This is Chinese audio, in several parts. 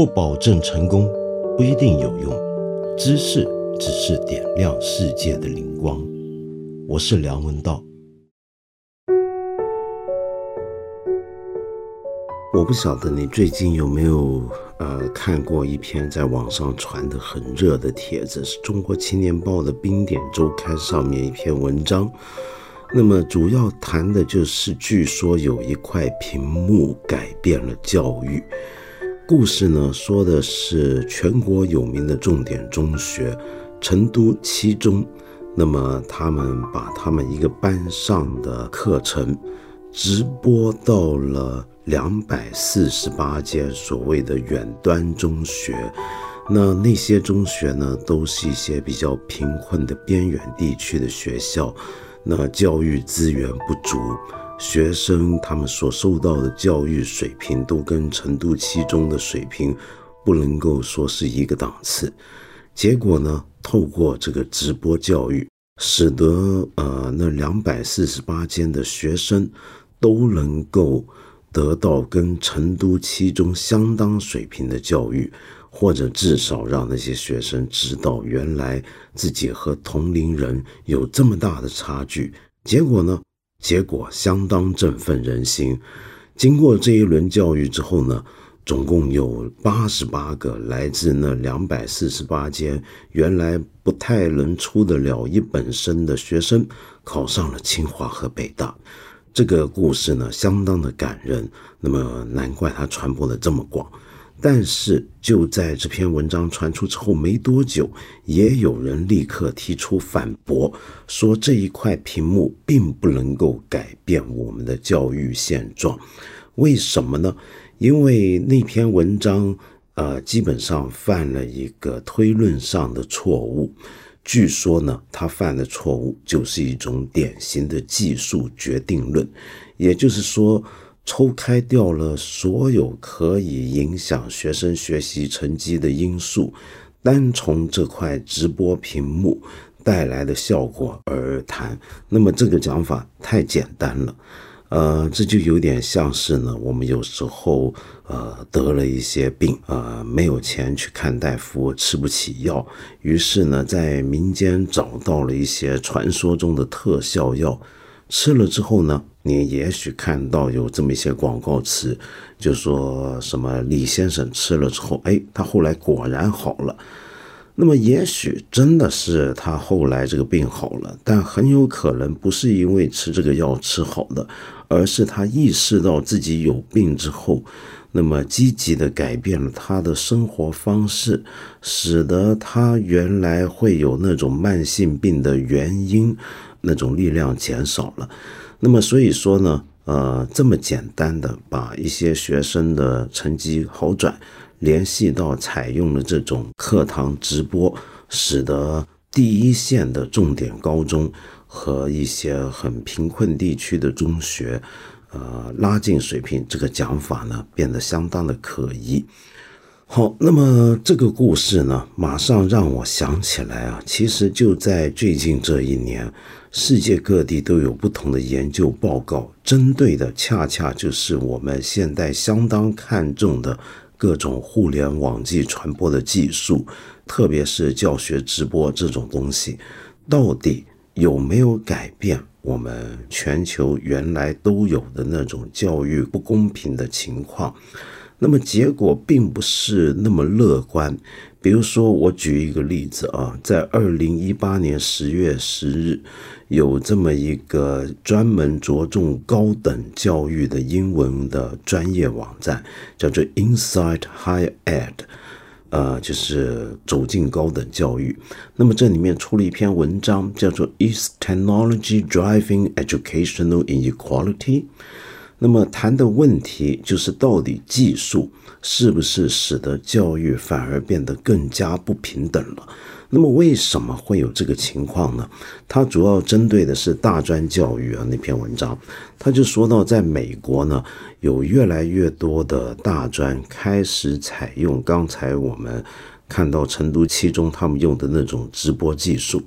不保证成功，不一定有用。知识只是点亮世界的灵光。我是梁文道。我不晓得你最近有没有呃看过一篇在网上传的很热的帖子，是中国青年报的冰点周刊上面一篇文章。那么主要谈的就是，据说有一块屏幕改变了教育。故事呢，说的是全国有名的重点中学成都七中，那么他们把他们一个班上的课程直播到了两百四十八间所谓的远端中学。那那些中学呢，都是一些比较贫困的边远地区的学校。那教育资源不足，学生他们所受到的教育水平都跟成都七中的水平不能够说是一个档次。结果呢，透过这个直播教育，使得呃那两百四十八间的学生都能够得到跟成都七中相当水平的教育。或者至少让那些学生知道，原来自己和同龄人有这么大的差距。结果呢？结果相当振奋人心。经过这一轮教育之后呢，总共有八十八个来自那两百四十八间原来不太能出得了一本生的学生，考上了清华和北大。这个故事呢，相当的感人。那么难怪它传播的这么广。但是就在这篇文章传出之后没多久，也有人立刻提出反驳，说这一块屏幕并不能够改变我们的教育现状。为什么呢？因为那篇文章，呃，基本上犯了一个推论上的错误。据说呢，他犯的错误就是一种典型的技术决定论，也就是说。抽开掉了所有可以影响学生学习成绩的因素，单从这块直播屏幕带来的效果而谈，那么这个讲法太简单了，呃，这就有点像是呢，我们有时候呃得了一些病，呃，没有钱去看大夫，吃不起药，于是呢，在民间找到了一些传说中的特效药。吃了之后呢，你也许看到有这么一些广告词，就说什么李先生吃了之后，哎，他后来果然好了。那么也许真的是他后来这个病好了，但很有可能不是因为吃这个药吃好的，而是他意识到自己有病之后，那么积极的改变了他的生活方式，使得他原来会有那种慢性病的原因。那种力量减少了，那么所以说呢，呃，这么简单的把一些学生的成绩好转联系到采用了这种课堂直播，使得第一线的重点高中和一些很贫困地区的中学，呃，拉近水平，这个讲法呢变得相当的可疑。好，那么这个故事呢，马上让我想起来啊，其实就在最近这一年。世界各地都有不同的研究报告，针对的恰恰就是我们现代相当看重的各种互联网际传播的技术，特别是教学直播这种东西，到底有没有改变我们全球原来都有的那种教育不公平的情况？那么结果并不是那么乐观。比如说，我举一个例子啊，在二零一八年十月十日。有这么一个专门着重高等教育的英文的专业网站，叫做 Inside Higher Ed，呃，就是走进高等教育。那么这里面出了一篇文章，叫做 Is Technology Driving Educational Inequality？那么谈的问题就是，到底技术是不是使得教育反而变得更加不平等了？那么为什么会有这个情况呢？它主要针对的是大专教育啊。那篇文章，他就说到，在美国呢，有越来越多的大专开始采用刚才我们看到成都七中他们用的那种直播技术。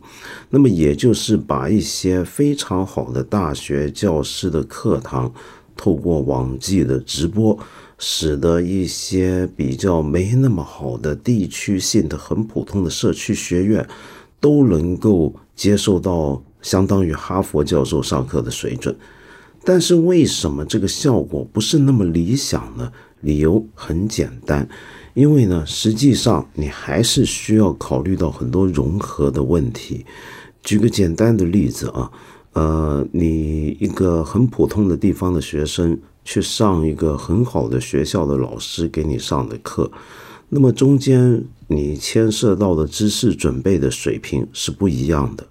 那么也就是把一些非常好的大学教师的课堂透过网际的直播，使得一些比较没那么好的地区性的很普通的社区学院，都能够接受到相当于哈佛教授上课的水准。但是为什么这个效果不是那么理想呢？理由很简单，因为呢，实际上你还是需要考虑到很多融合的问题。举个简单的例子啊，呃，你一个很普通的地方的学生去上一个很好的学校的老师给你上的课，那么中间你牵涉到的知识准备的水平是不一样的，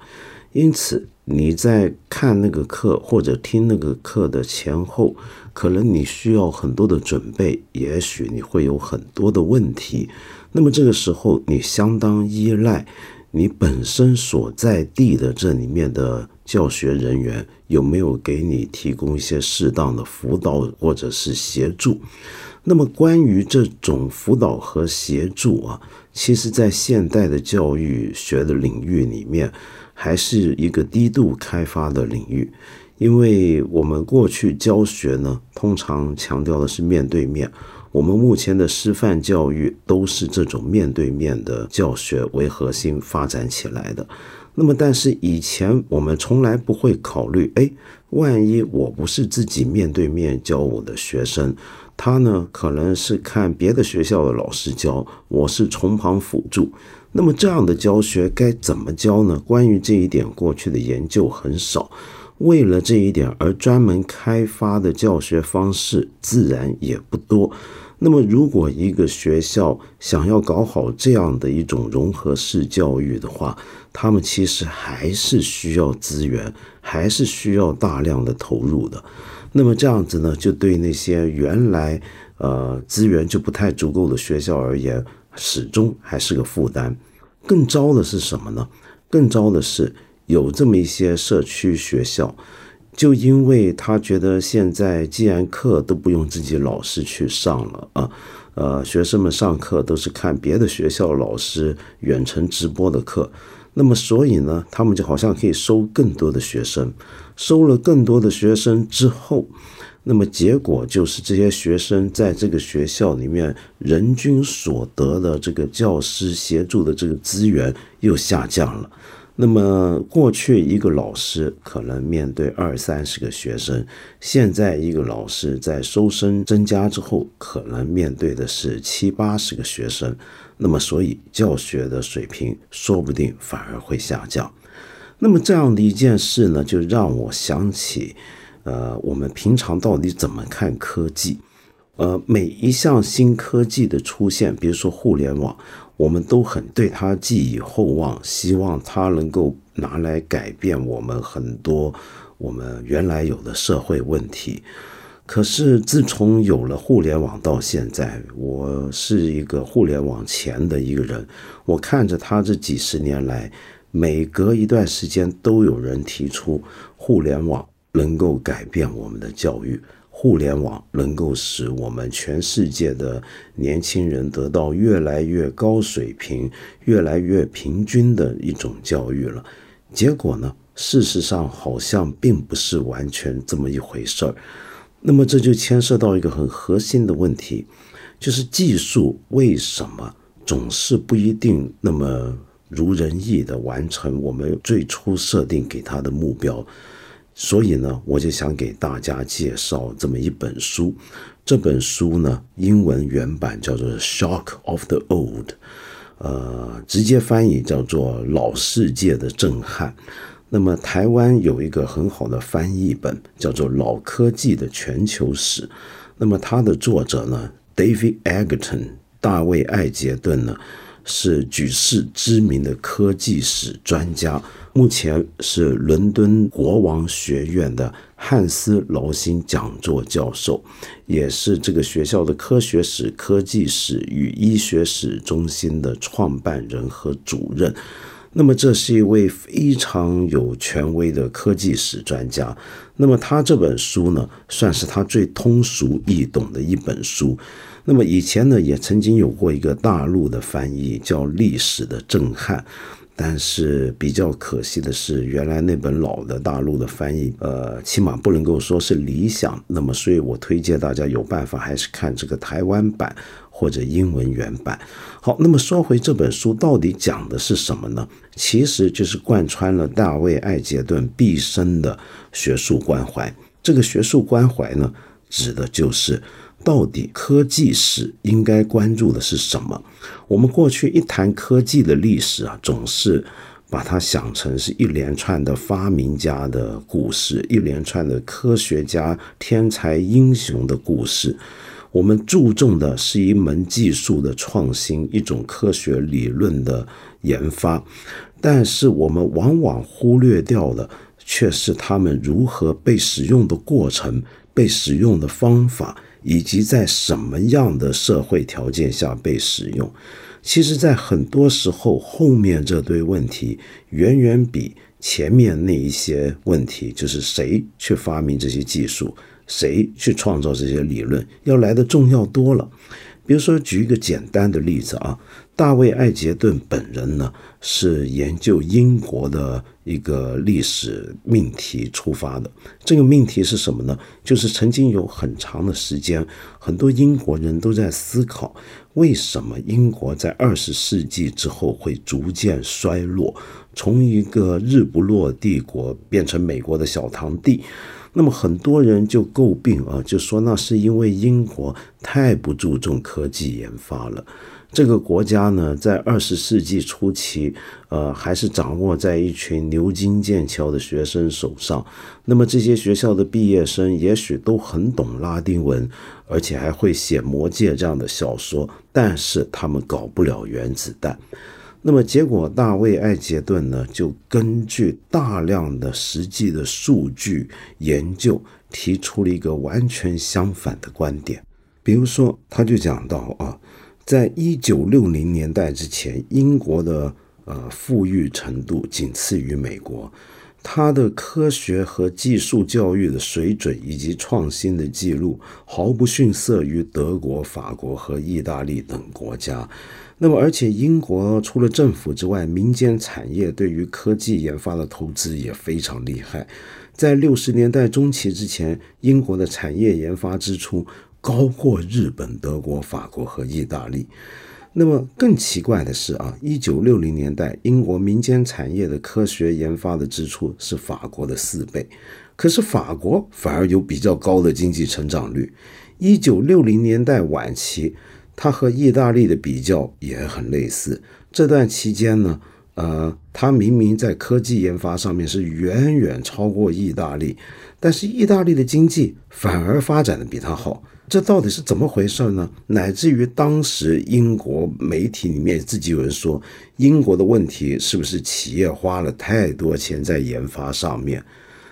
因此你在看那个课或者听那个课的前后，可能你需要很多的准备，也许你会有很多的问题，那么这个时候你相当依赖。你本身所在地的这里面的教学人员有没有给你提供一些适当的辅导或者是协助？那么关于这种辅导和协助啊，其实在现代的教育学的领域里面，还是一个低度开发的领域，因为我们过去教学呢，通常强调的是面对面。我们目前的师范教育都是这种面对面的教学为核心发展起来的。那么，但是以前我们从来不会考虑，哎，万一我不是自己面对面教我的学生，他呢可能是看别的学校的老师教，我是从旁辅助。那么这样的教学该怎么教呢？关于这一点，过去的研究很少。为了这一点而专门开发的教学方式，自然也不多。那么，如果一个学校想要搞好这样的一种融合式教育的话，他们其实还是需要资源，还是需要大量的投入的。那么这样子呢，就对那些原来呃资源就不太足够的学校而言，始终还是个负担。更糟的是什么呢？更糟的是有这么一些社区学校。就因为他觉得现在既然课都不用自己老师去上了啊，呃，学生们上课都是看别的学校老师远程直播的课，那么所以呢，他们就好像可以收更多的学生，收了更多的学生之后，那么结果就是这些学生在这个学校里面人均所得的这个教师协助的这个资源又下降了。那么，过去一个老师可能面对二三十个学生，现在一个老师在收生增加之后，可能面对的是七八十个学生。那么，所以教学的水平说不定反而会下降。那么，这样的一件事呢，就让我想起，呃，我们平常到底怎么看科技？呃，每一项新科技的出现，比如说互联网。我们都很对它寄予厚望，希望它能够拿来改变我们很多我们原来有的社会问题。可是自从有了互联网到现在，我是一个互联网前的一个人，我看着他这几十年来，每隔一段时间都有人提出互联网能够改变我们的教育。互联网能够使我们全世界的年轻人得到越来越高水平、越来越平均的一种教育了。结果呢，事实上好像并不是完全这么一回事儿。那么这就牵涉到一个很核心的问题，就是技术为什么总是不一定那么如人意的完成我们最初设定给他的目标？所以呢，我就想给大家介绍这么一本书。这本书呢，英文原版叫做《Shock of the Old》，呃，直接翻译叫做《老世界的震撼》。那么台湾有一个很好的翻译本，叫做《老科技的全球史》。那么它的作者呢，David Egerton，大卫艾杰顿呢？是举世知名的科技史专家，目前是伦敦国王学院的汉斯劳辛讲座教授，也是这个学校的科学史、科技史与医学史中心的创办人和主任。那么，这是一位非常有权威的科技史专家。那么，他这本书呢，算是他最通俗易懂的一本书。那么以前呢，也曾经有过一个大陆的翻译，叫《历史的震撼》。但是比较可惜的是，原来那本老的大陆的翻译，呃，起码不能够说是理想。那么，所以我推荐大家有办法还是看这个台湾版或者英文原版。好，那么说回这本书到底讲的是什么呢？其实就是贯穿了大卫·艾杰顿毕生的学术关怀。这个学术关怀呢，指的就是。到底科技史应该关注的是什么？我们过去一谈科技的历史啊，总是把它想成是一连串的发明家的故事，一连串的科学家天才英雄的故事。我们注重的是一门技术的创新，一种科学理论的研发，但是我们往往忽略掉的却是他们如何被使用的过程，被使用的方法。以及在什么样的社会条件下被使用，其实，在很多时候，后面这堆问题远远比前面那一些问题，就是谁去发明这些技术，谁去创造这些理论，要来的重要多了。比如说，举一个简单的例子啊，大卫·艾杰顿本人呢，是研究英国的一个历史命题出发的。这个命题是什么呢？就是曾经有很长的时间，很多英国人都在思考，为什么英国在二十世纪之后会逐渐衰落，从一个日不落帝国变成美国的小堂弟。那么很多人就诟病啊，就说那是因为英国太不注重科技研发了。这个国家呢，在二十世纪初期，呃，还是掌握在一群牛津、剑桥的学生手上。那么这些学校的毕业生也许都很懂拉丁文，而且还会写《魔戒》这样的小说，但是他们搞不了原子弹。那么结果，大卫·艾杰顿呢，就根据大量的实际的数据研究，提出了一个完全相反的观点。比如说，他就讲到啊，在一九六零年代之前，英国的呃富裕程度仅次于美国，它的科学和技术教育的水准以及创新的记录，毫不逊色于德国、法国和意大利等国家。那么，而且英国除了政府之外，民间产业对于科技研发的投资也非常厉害。在六十年代中期之前，英国的产业研发支出高过日本、德国、法国和意大利。那么更奇怪的是啊，一九六零年代，英国民间产业的科学研发的支出是法国的四倍，可是法国反而有比较高的经济成长率。一九六零年代晚期。它和意大利的比较也很类似。这段期间呢，呃，它明明在科技研发上面是远远超过意大利，但是意大利的经济反而发展的比它好。这到底是怎么回事呢？乃至于当时英国媒体里面自己有人说，英国的问题是不是企业花了太多钱在研发上面？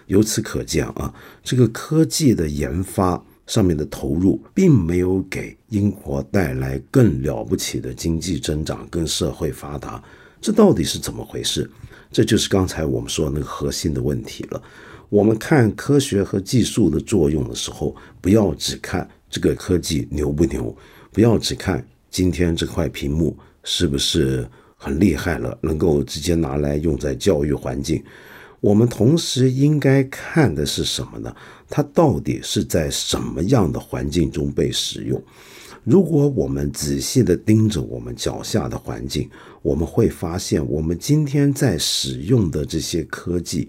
由此可见啊，这个科技的研发。上面的投入并没有给英国带来更了不起的经济增长跟社会发达，这到底是怎么回事？这就是刚才我们说那个核心的问题了。我们看科学和技术的作用的时候，不要只看这个科技牛不牛，不要只看今天这块屏幕是不是很厉害了，能够直接拿来用在教育环境。我们同时应该看的是什么呢？它到底是在什么样的环境中被使用？如果我们仔细地盯着我们脚下的环境，我们会发现，我们今天在使用的这些科技，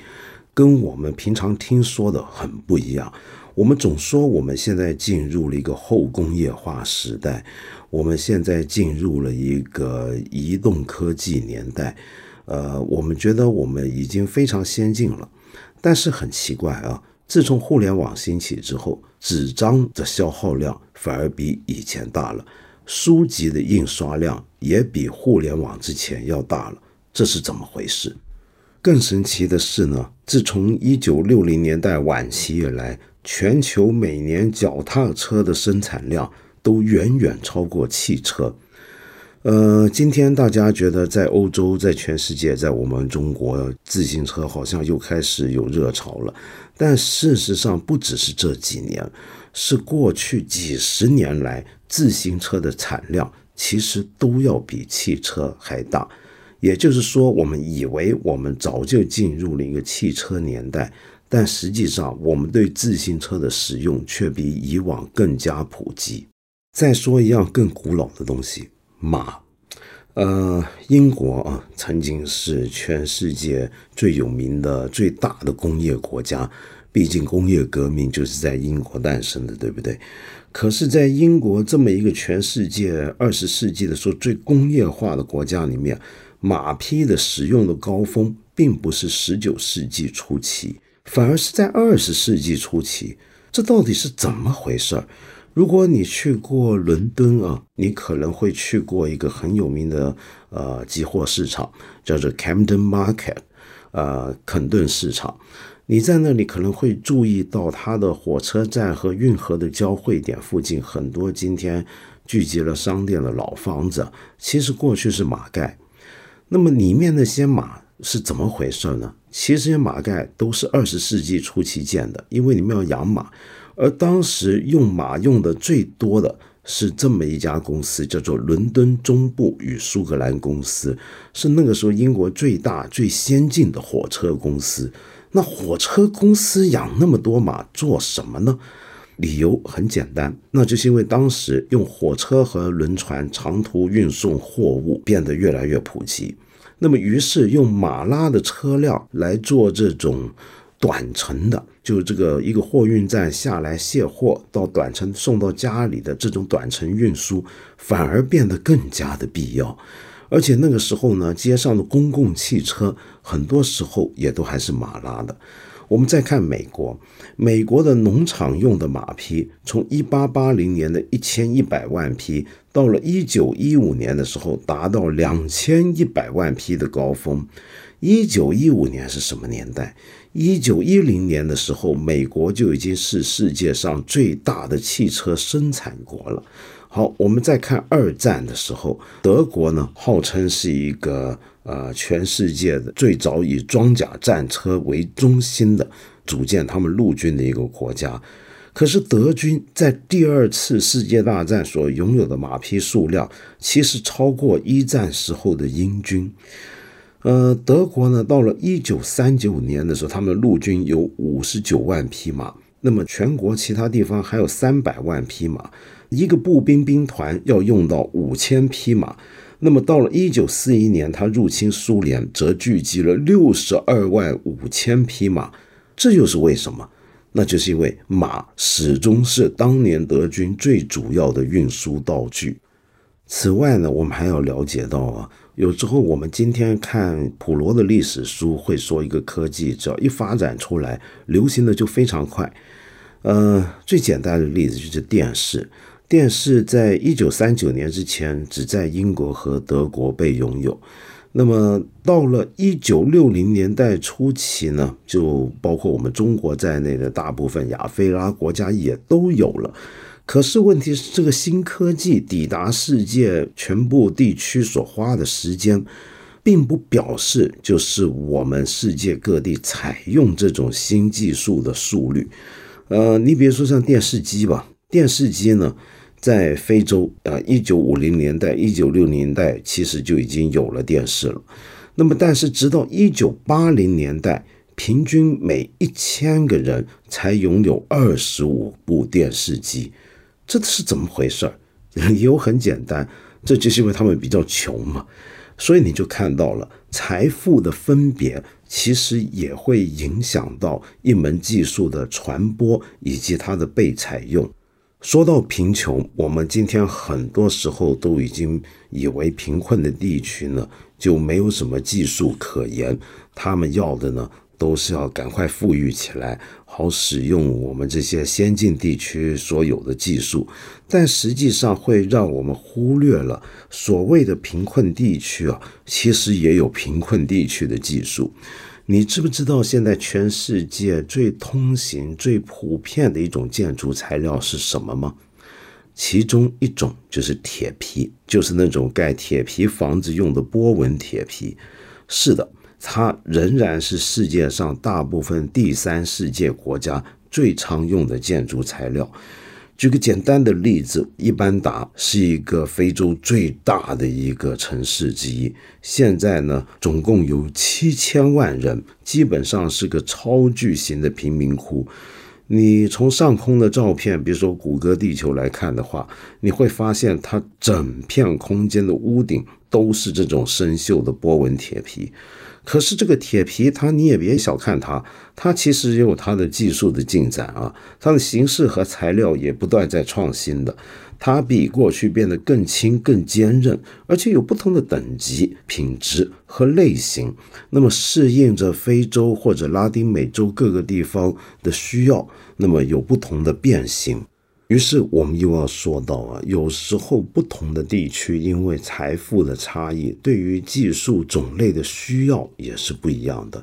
跟我们平常听说的很不一样。我们总说我们现在进入了一个后工业化时代，我们现在进入了一个移动科技年代。呃，我们觉得我们已经非常先进了，但是很奇怪啊，自从互联网兴起之后，纸张的消耗量反而比以前大了，书籍的印刷量也比互联网之前要大了，这是怎么回事？更神奇的是呢，自从一九六零年代晚期以来，全球每年脚踏车的生产量都远远超过汽车。呃，今天大家觉得在欧洲，在全世界，在我们中国，自行车好像又开始有热潮了。但事实上，不只是这几年，是过去几十年来，自行车的产量其实都要比汽车还大。也就是说，我们以为我们早就进入了一个汽车年代，但实际上，我们对自行车的使用却比以往更加普及。再说一样更古老的东西，马。呃，英国啊，曾经是全世界最有名的、最大的工业国家。毕竟工业革命就是在英国诞生的，对不对？可是，在英国这么一个全世界二十世纪的时候最工业化的国家里面，马匹的使用的高峰并不是十九世纪初期，反而是在二十世纪初期。这到底是怎么回事儿？如果你去过伦敦啊，你可能会去过一个很有名的呃集货市场，叫做 Camden Market，呃，肯顿市场。你在那里可能会注意到，它的火车站和运河的交汇点附近，很多今天聚集了商店的老房子，其实过去是马盖。那么里面那些马是怎么回事呢？其实这些马盖都是二十世纪初期建的，因为你们要养马，而当时用马用的最多的是这么一家公司，叫做伦敦中部与苏格兰公司，是那个时候英国最大最先进的火车公司。那火车公司养那么多马做什么呢？理由很简单，那就是因为当时用火车和轮船长途运送货物变得越来越普及，那么于是用马拉的车辆来做这种短程的，就是这个一个货运站下来卸货到短程送到家里的这种短程运输，反而变得更加的必要。而且那个时候呢，街上的公共汽车很多时候也都还是马拉的。我们再看美国，美国的农场用的马匹，从一八八零年的一千一百万匹，到了一九一五年的时候，达到两千一百万匹的高峰。一九一五年是什么年代？一九一零年的时候，美国就已经是世界上最大的汽车生产国了。好，我们再看二战的时候，德国呢号称是一个呃全世界的最早以装甲战车为中心的组建他们陆军的一个国家。可是德军在第二次世界大战所拥有的马匹数量，其实超过一战时候的英军。呃，德国呢到了一九三九年的时候，他们陆军有五十九万匹马，那么全国其他地方还有三百万匹马。一个步兵兵团要用到五千匹马，那么到了一九四一年，他入侵苏联，则聚集了六十二万五千匹马。这又是为什么？那就是因为马始终是当年德军最主要的运输道具。此外呢，我们还要了解到啊，有时候我们今天看普罗的历史书会说，一个科技只要一发展出来，流行的就非常快。呃，最简单的例子就是电视。电视在一九三九年之前只在英国和德国被拥有，那么到了一九六零年代初期呢，就包括我们中国在内的大部分亚非拉国家也都有了。可是问题是，这个新科技抵达世界全部地区所花的时间，并不表示就是我们世界各地采用这种新技术的速率。呃，你比如说像电视机吧，电视机呢。在非洲啊，一九五零年代、一九六零年代，其实就已经有了电视了。那么，但是直到一九八零年代，平均每一千个人才拥有二十五部电视机，这是怎么回事儿？理由很简单，这就是因为他们比较穷嘛。所以你就看到了财富的分别，其实也会影响到一门技术的传播以及它的被采用。说到贫穷，我们今天很多时候都已经以为贫困的地区呢就没有什么技术可言，他们要的呢都是要赶快富裕起来，好使用我们这些先进地区所有的技术，但实际上会让我们忽略了所谓的贫困地区啊，其实也有贫困地区的技术。你知不知道现在全世界最通行、最普遍的一种建筑材料是什么吗？其中一种就是铁皮，就是那种盖铁皮房子用的波纹铁皮。是的，它仍然是世界上大部分第三世界国家最常用的建筑材料。举个简单的例子，伊班达是一个非洲最大的一个城市之一，现在呢，总共有七千万人，基本上是个超巨型的贫民窟。你从上空的照片，比如说谷歌地球来看的话，你会发现它整片空间的屋顶都是这种生锈的波纹铁皮。可是这个铁皮，它你也别小看它，它其实也有它的技术的进展啊，它的形式和材料也不断在创新的，它比过去变得更轻、更坚韧，而且有不同的等级、品质和类型，那么适应着非洲或者拉丁美洲各个地方的需要，那么有不同的变形。于是我们又要说到啊，有时候不同的地区因为财富的差异，对于技术种类的需要也是不一样的。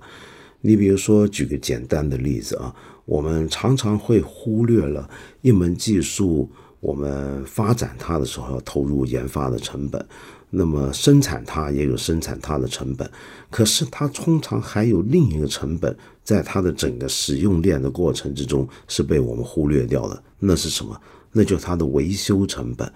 你比如说，举个简单的例子啊，我们常常会忽略了一门技术，我们发展它的时候要投入研发的成本。那么生产它也有生产它的成本，可是它通常还有另一个成本，在它的整个使用链的过程之中是被我们忽略掉的。那是什么？那就是它的维修成本。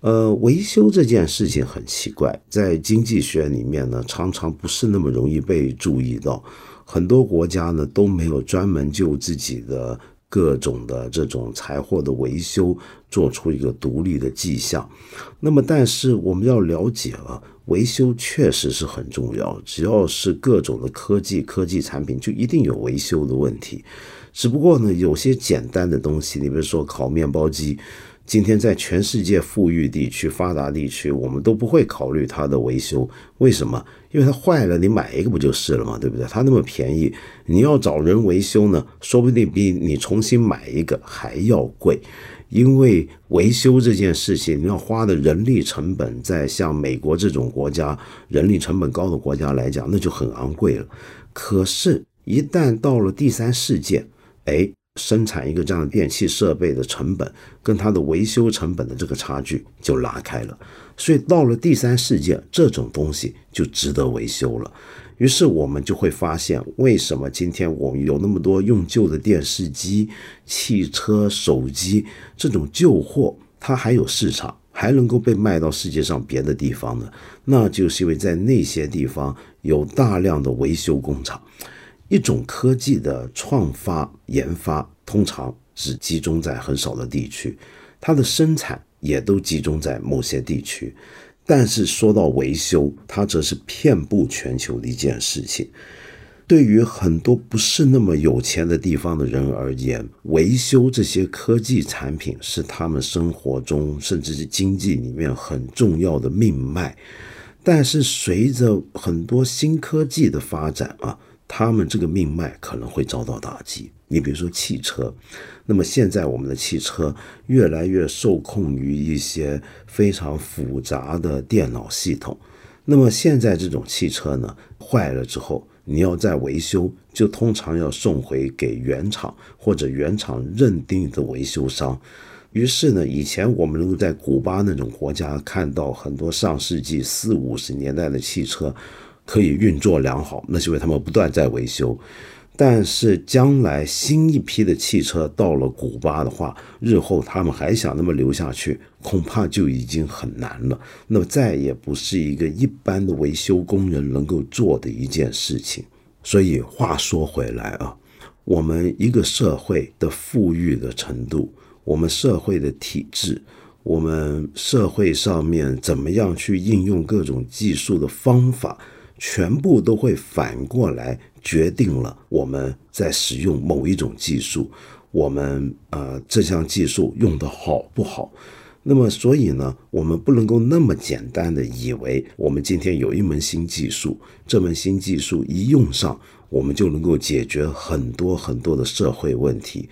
呃，维修这件事情很奇怪，在经济学里面呢，常常不是那么容易被注意到。很多国家呢都没有专门就自己的。各种的这种财货的维修，做出一个独立的迹象。那么，但是我们要了解了，维修确实是很重要。只要是各种的科技、科技产品，就一定有维修的问题。只不过呢，有些简单的东西，你比如说烤面包机。今天在全世界富裕地区、发达地区，我们都不会考虑它的维修。为什么？因为它坏了，你买一个不就是了吗？对不对？它那么便宜，你要找人维修呢，说不定比你重新买一个还要贵。因为维修这件事情，你要花的人力成本，在像美国这种国家，人力成本高的国家来讲，那就很昂贵了。可是，一旦到了第三世界，哎。生产一个这样的电器设备的成本，跟它的维修成本的这个差距就拉开了。所以到了第三世界，这种东西就值得维修了。于是我们就会发现，为什么今天我们有那么多用旧的电视机、汽车、手机这种旧货，它还有市场，还能够被卖到世界上别的地方呢？那就是因为在那些地方有大量的维修工厂。一种科技的创发研发通常只集中在很少的地区，它的生产也都集中在某些地区。但是说到维修，它则是遍布全球的一件事情。对于很多不是那么有钱的地方的人而言，维修这些科技产品是他们生活中甚至是经济里面很重要的命脉。但是随着很多新科技的发展啊。他们这个命脉可能会遭到打击。你比如说汽车，那么现在我们的汽车越来越受控于一些非常复杂的电脑系统。那么现在这种汽车呢，坏了之后，你要再维修，就通常要送回给原厂或者原厂认定的维修商。于是呢，以前我们能够在古巴那种国家看到很多上世纪四五十年代的汽车。可以运作良好，那是因为他们不断在维修。但是将来新一批的汽车到了古巴的话，日后他们还想那么留下去，恐怕就已经很难了。那么再也不是一个一般的维修工人能够做的一件事情。所以话说回来啊，我们一个社会的富裕的程度，我们社会的体制，我们社会上面怎么样去应用各种技术的方法。全部都会反过来决定了我们在使用某一种技术，我们呃这项技术用的好不好？那么所以呢，我们不能够那么简单的以为我们今天有一门新技术，这门新技术一用上，我们就能够解决很多很多的社会问题。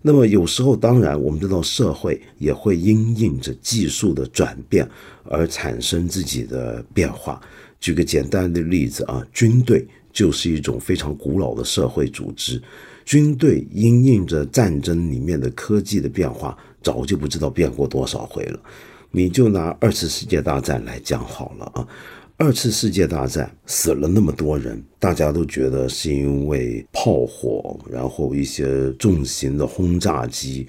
那么有时候，当然我们知道社会也会因应着技术的转变而产生自己的变化。举个简单的例子啊，军队就是一种非常古老的社会组织。军队因应着战争里面的科技的变化，早就不知道变过多少回了。你就拿二次世界大战来讲好了啊，二次世界大战死了那么多人，大家都觉得是因为炮火，然后一些重型的轰炸机。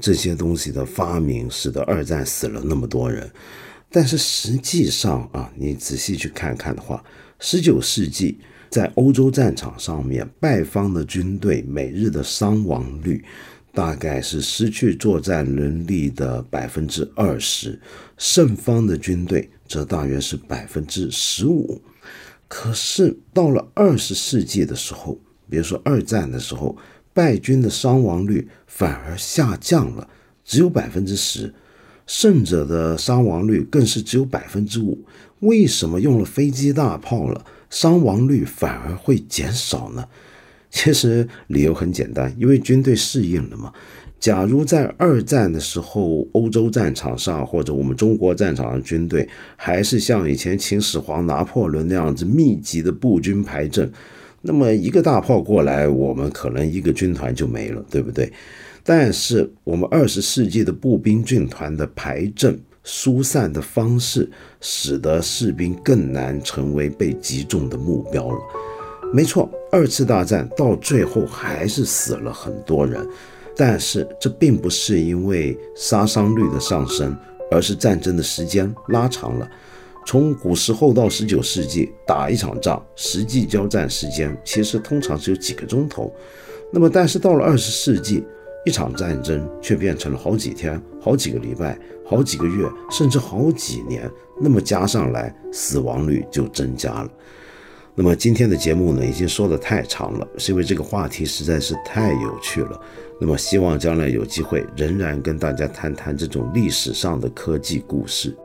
这些东西的发明，使得二战死了那么多人。但是实际上啊，你仔细去看看的话，十九世纪在欧洲战场上面，败方的军队每日的伤亡率大概是失去作战能力的百分之二十，胜方的军队则大约是百分之十五。可是到了二十世纪的时候，比如说二战的时候，败军的伤亡率反而下降了，只有百分之十。胜者的伤亡率更是只有百分之五。为什么用了飞机大炮了，伤亡率反而会减少呢？其实理由很简单，因为军队适应了嘛。假如在二战的时候，欧洲战场上或者我们中国战场的军队还是像以前秦始皇、拿破仑那样子密集的步军排阵，那么一个大炮过来，我们可能一个军团就没了，对不对？但是我们二十世纪的步兵军团的排阵疏散的方式，使得士兵更难成为被击中的目标了。没错，二次大战到最后还是死了很多人，但是这并不是因为杀伤率的上升，而是战争的时间拉长了。从古时候到十九世纪，打一场仗，实际交战时间其实通常只有几个钟头。那么，但是到了二十世纪，一场战争却变成了好几天、好几个礼拜、好几个月，甚至好几年。那么加上来，死亡率就增加了。那么今天的节目呢，已经说的太长了，是因为这个话题实在是太有趣了。那么希望将来有机会，仍然跟大家谈谈这种历史上的科技故事。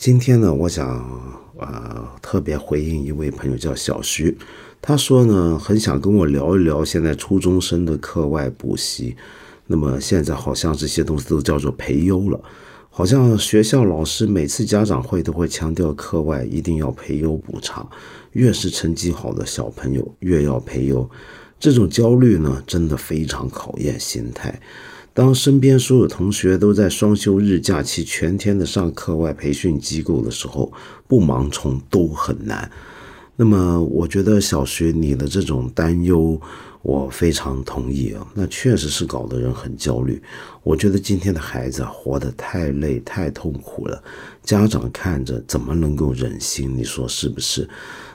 今天呢，我想呃特别回应一位朋友叫小徐，他说呢很想跟我聊一聊现在初中生的课外补习。那么现在好像这些东西都叫做培优了，好像学校老师每次家长会都会强调课外一定要培优补差，越是成绩好的小朋友越要培优，这种焦虑呢真的非常考验心态。当身边所有同学都在双休日假期全天的上课外培训机构的时候，不盲从都很难。那么，我觉得小徐你的这种担忧，我非常同意啊。那确实是搞得人很焦虑。我觉得今天的孩子活得太累、太痛苦了，家长看着怎么能够忍心？你说是不是？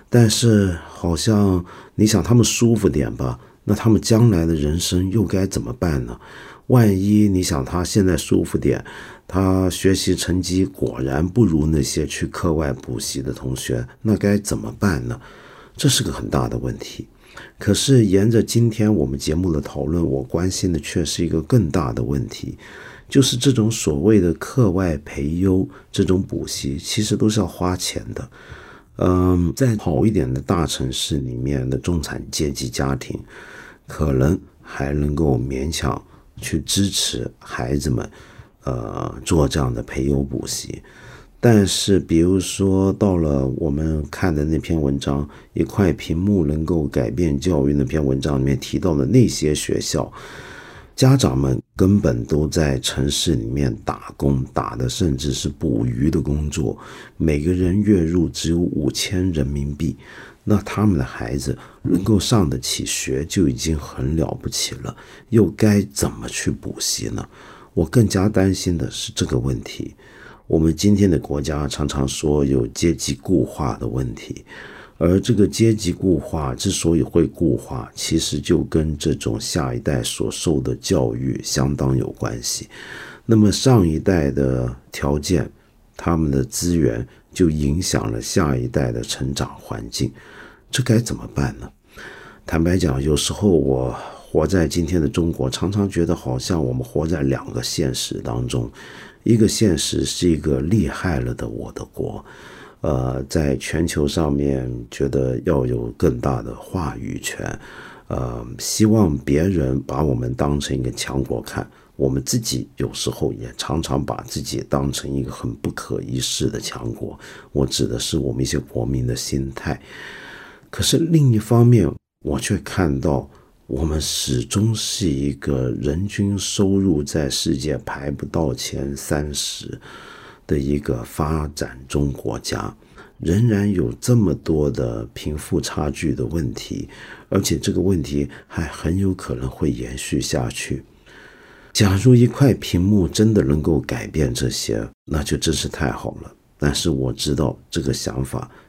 但是好像你想他们舒服点吧，那他们将来的人生又该怎么办呢？万一你想他现在舒服点，他学习成绩果然不如那些去课外补习的同学，那该怎么办呢？这是个很大的问题。可是沿着今天我们节目的讨论，我关心的却是一个更大的问题，就是这种所谓的课外培优这种补习，其实都是要花钱的。嗯，在好一点的大城市里面的中产阶级家庭，可能还能够勉强。去支持孩子们，呃，做这样的培优补习。但是，比如说到了我们看的那篇文章《一块屏幕能够改变教育》那篇文章里面提到的那些学校，家长们根本都在城市里面打工，打的甚至是捕鱼的工作，每个人月入只有五千人民币。那他们的孩子能够上得起学就已经很了不起了，又该怎么去补习呢？我更加担心的是这个问题。我们今天的国家常常说有阶级固化的问题，而这个阶级固化之所以会固化，其实就跟这种下一代所受的教育相当有关系。那么上一代的条件，他们的资源就影响了下一代的成长环境。这该怎么办呢？坦白讲，有时候我活在今天的中国，常常觉得好像我们活在两个现实当中。一个现实是一个厉害了的我的国，呃，在全球上面觉得要有更大的话语权，呃，希望别人把我们当成一个强国看。我们自己有时候也常常把自己当成一个很不可一世的强国。我指的是我们一些国民的心态。可是另一方面，我却看到我们始终是一个人均收入在世界排不到前三十的一个发展中国家，仍然有这么多的贫富差距的问题，而且这个问题还很有可能会延续下去。假如一块屏幕真的能够改变这些，那就真是太好了。但是我知道这个想法